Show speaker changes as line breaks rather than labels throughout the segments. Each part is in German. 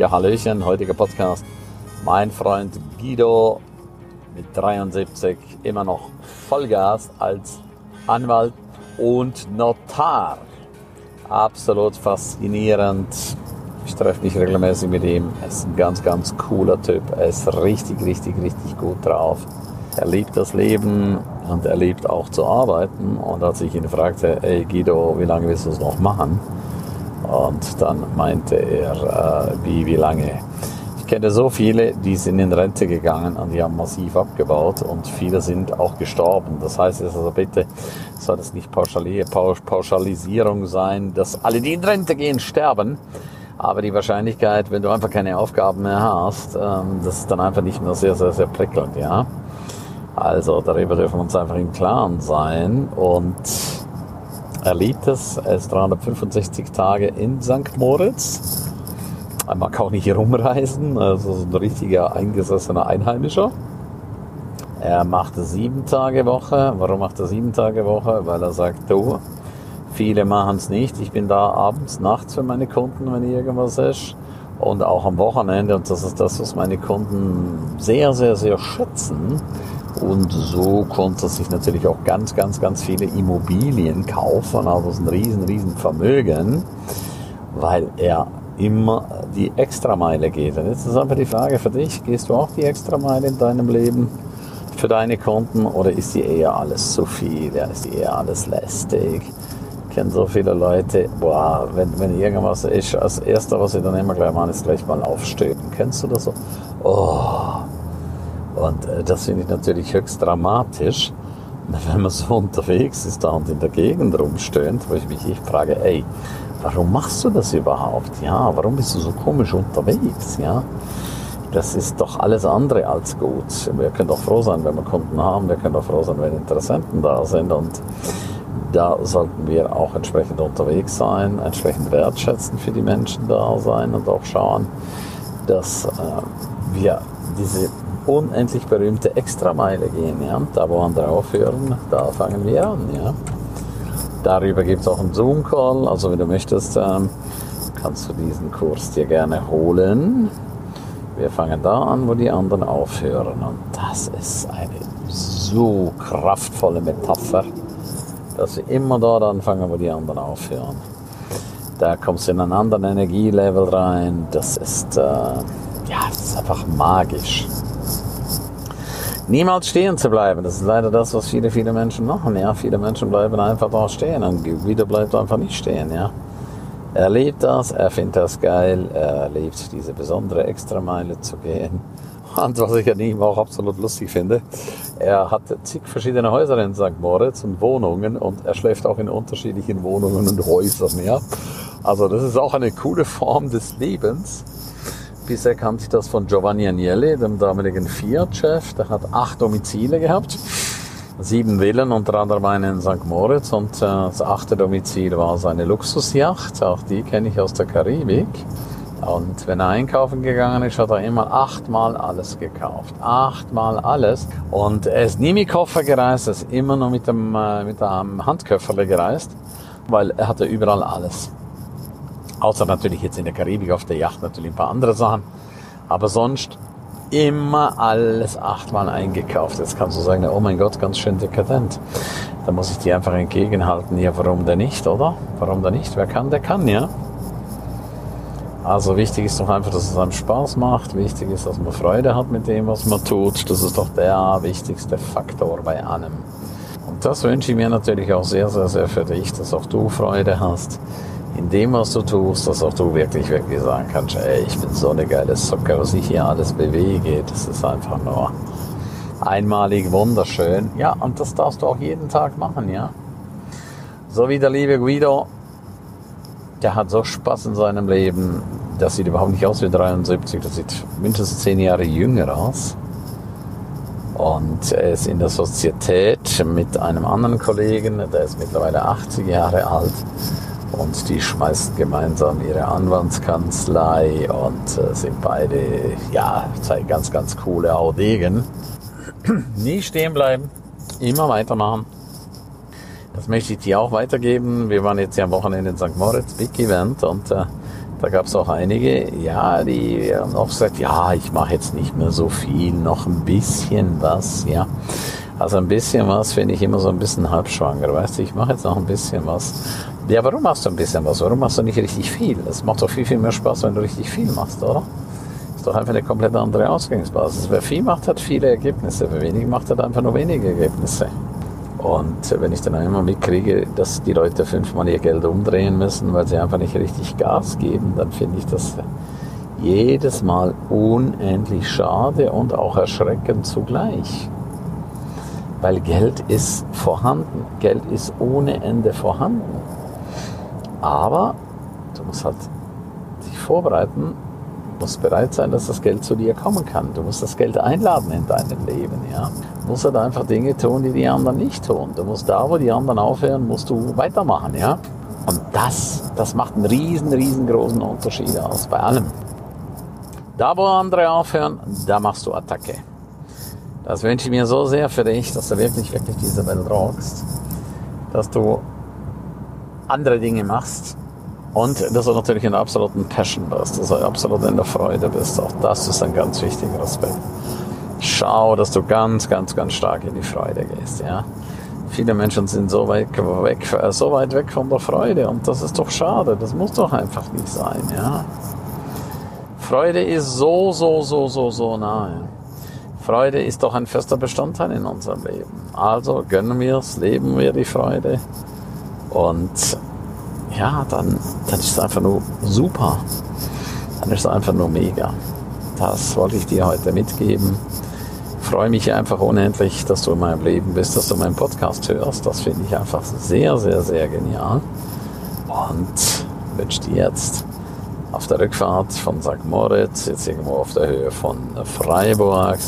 Ja, Hallöchen, heutiger Podcast. Mein Freund Guido mit 73 immer noch Vollgas als Anwalt und Notar. Absolut faszinierend. Ich treffe mich regelmäßig mit ihm. Er ist ein ganz, ganz cooler Typ. Er ist richtig, richtig, richtig gut drauf. Er liebt das Leben und er liebt auch zu arbeiten. Und als ich ihn fragte, hey Guido, wie lange willst du es noch machen? Und dann meinte er, äh, wie, wie lange? Ich kenne so viele, die sind in Rente gegangen und die haben massiv abgebaut und viele sind auch gestorben. Das heißt also bitte, soll das nicht Pauschalisierung sein, dass alle, die in Rente gehen, sterben. Aber die Wahrscheinlichkeit, wenn du einfach keine Aufgaben mehr hast, ähm, das ist dann einfach nicht mehr sehr, sehr, sehr prickelnd, ja. Also darüber dürfen wir uns einfach im Klaren sein und er es. Er ist 365 Tage in St. Moritz. Er mag auch nicht herumreisen, also so ein richtiger eingesessener Einheimischer. Er macht sieben Tage Woche. Warum macht er sieben Tage Woche? Weil er sagt, du, viele machen es nicht. Ich bin da abends, nachts für meine Kunden, wenn irgendwas ist. Und auch am Wochenende. Und das ist das, was meine Kunden sehr, sehr, sehr schätzen und so konnte sich natürlich auch ganz, ganz, ganz viele Immobilien kaufen, also ein riesen, riesen Vermögen, weil er immer die Extrameile geht. Und jetzt ist einfach die Frage für dich, gehst du auch die Extrameile in deinem Leben für deine Kunden oder ist die eher alles zu viel? Ja, ist die eher alles lästig? Ich kenne so viele Leute, boah, wenn, wenn irgendwas ist, als erster, was sie dann immer gleich machen, ist gleich mal aufstehen. Kennst du das so? Oh, und äh, das finde ich natürlich höchst dramatisch, wenn man so unterwegs ist da und in der Gegend rumstöhnt, wo ich mich ich frage, ey, warum machst du das überhaupt? Ja, warum bist du so komisch unterwegs? Ja, das ist doch alles andere als gut. Wir können doch froh sein, wenn wir Kunden haben. Wir können doch froh sein, wenn Interessenten da sind. Und da sollten wir auch entsprechend unterwegs sein, entsprechend wertschätzen für die Menschen da sein und auch schauen, dass äh, wir diese unendlich berühmte Extrameile gehen. Ja? Da, wo andere aufhören, da fangen wir an. Ja? Darüber gibt es auch einen Zoom-Call. Also wenn du möchtest, ähm, kannst du diesen Kurs dir gerne holen. Wir fangen da an, wo die anderen aufhören. Und das ist eine so kraftvolle Metapher, dass wir immer dort anfangen, wo die anderen aufhören. Da kommst du in einen anderen Energielevel rein. Das ist, äh, ja, das ist einfach magisch niemals stehen zu bleiben. Das ist leider das, was viele, viele Menschen machen. Ja, viele Menschen bleiben einfach da stehen und wieder bleibt einfach nicht stehen. Ja, er liebt das, er findet das geil, er liebt diese besondere Extrameile zu gehen. Und was ich an ihm auch absolut lustig finde, er hat zig verschiedene Häuser in St. Moritz und Wohnungen und er schläft auch in unterschiedlichen Wohnungen und Häusern. Ja, also das ist auch eine coole Form des Lebens Bisher kannte ich das von Giovanni Agnelli, dem damaligen Fiat-Chef. Der hat acht Domizile gehabt, sieben Villen, unter anderem eine in St. Moritz. Und äh, das achte Domizil war seine Luxusjacht. Auch die kenne ich aus der Karibik. Und wenn er einkaufen gegangen ist, hat er immer achtmal alles gekauft. Achtmal alles. Und er ist nie mit Koffer gereist, er ist immer nur mit dem, äh, mit einem Handköfferle gereist, weil er hatte überall alles. Außer natürlich jetzt in der Karibik auf der Yacht natürlich ein paar andere Sachen. Aber sonst immer alles achtmal eingekauft. Jetzt kannst du sagen, oh mein Gott, ganz schön dekadent. Da muss ich dir einfach entgegenhalten, ja, warum denn nicht, oder? Warum denn nicht? Wer kann, der kann, ja. Also wichtig ist doch einfach, dass es einem Spaß macht. Wichtig ist, dass man Freude hat mit dem, was man tut. Das ist doch der wichtigste Faktor bei allem. Und das wünsche ich mir natürlich auch sehr, sehr, sehr für dich, dass auch du Freude hast in dem, was du tust, dass auch du wirklich, wirklich sagen kannst, ey, ich bin so eine geile Socke, was ich hier alles bewege. Das ist einfach nur einmalig wunderschön. Ja, und das darfst du auch jeden Tag machen, ja. So wie der liebe Guido, der hat so Spaß in seinem Leben. Das sieht überhaupt nicht aus wie 73, das sieht mindestens zehn Jahre jünger aus. Und er ist in der Sozietät mit einem anderen Kollegen, der ist mittlerweile 80 Jahre alt und die schmeißen gemeinsam ihre Anwaltskanzlei und äh, sind beide, ja, zwei ganz, ganz coole Audegen. Nie stehen bleiben, immer weitermachen. Das möchte ich dir auch weitergeben. Wir waren jetzt ja am Wochenende in St. Moritz, Big Event und äh, Da gab es auch einige, ja, die haben auch gesagt, ja, ich mache jetzt nicht mehr so viel, noch ein bisschen was, ja. Also ein bisschen was finde ich immer so ein bisschen halbschwanger, weißt du, ich mache jetzt noch ein bisschen was. Ja, warum machst du ein bisschen was? Warum machst du nicht richtig viel? Es macht doch viel, viel mehr Spaß, wenn du richtig viel machst, oder? ist doch einfach eine komplett andere Ausgangsbasis. Wer viel macht, hat viele Ergebnisse. Wer wenig macht, hat einfach nur wenige Ergebnisse. Und wenn ich dann einmal mitkriege, dass die Leute fünfmal ihr Geld umdrehen müssen, weil sie einfach nicht richtig Gas geben, dann finde ich das jedes Mal unendlich schade und auch erschreckend zugleich. Weil Geld ist vorhanden. Geld ist ohne Ende vorhanden. Aber du musst halt dich vorbereiten, musst bereit sein, dass das Geld zu dir kommen kann. Du musst das Geld einladen in deinem Leben. Ja? Du musst halt einfach Dinge tun, die die anderen nicht tun. Du musst da, wo die anderen aufhören, musst du weitermachen. Ja? Und das, das macht einen riesen, riesengroßen Unterschied aus bei allem. Da, wo andere aufhören, da machst du Attacke. Das wünsche ich mir so sehr für dich, dass du wirklich, wirklich diese Welt rockst. Dass du andere Dinge machst, und dass du natürlich in der absoluten Passion bist, dass du absolut in der Freude bist. Auch das ist ein ganz wichtiger Aspekt. Schau, dass du ganz, ganz, ganz stark in die Freude gehst. Ja? Viele Menschen sind so weit, weg, so weit weg von der Freude und das ist doch schade. Das muss doch einfach nicht sein. Ja? Freude ist so, so, so, so, so nahe. Freude ist doch ein fester Bestandteil in unserem Leben. Also gönnen wir es, leben wir die Freude und ja, dann, dann ist es einfach nur super. Dann ist es einfach nur mega. Das wollte ich dir heute mitgeben. Ich freue mich einfach unendlich, dass du in meinem Leben bist, dass du meinen Podcast hörst. Das finde ich einfach sehr, sehr, sehr genial. Und wünsche dir jetzt auf der Rückfahrt von St. Moritz, jetzt irgendwo auf der Höhe von Freiburg,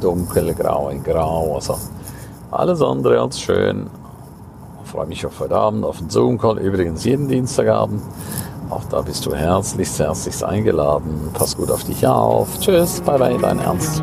dunkelgrau in grau, also alles andere als schön freue mich auf heute Abend, auf den Zoom-Call, übrigens jeden Dienstagabend. Auch da bist du herzlichst, herzlichst eingeladen. Pass gut auf dich auf. Tschüss, bye bye, dein Ernst.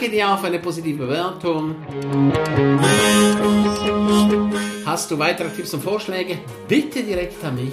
Danke dir für eine positive Bewertung. Hast du weitere Tipps und Vorschläge? Bitte direkt an mich.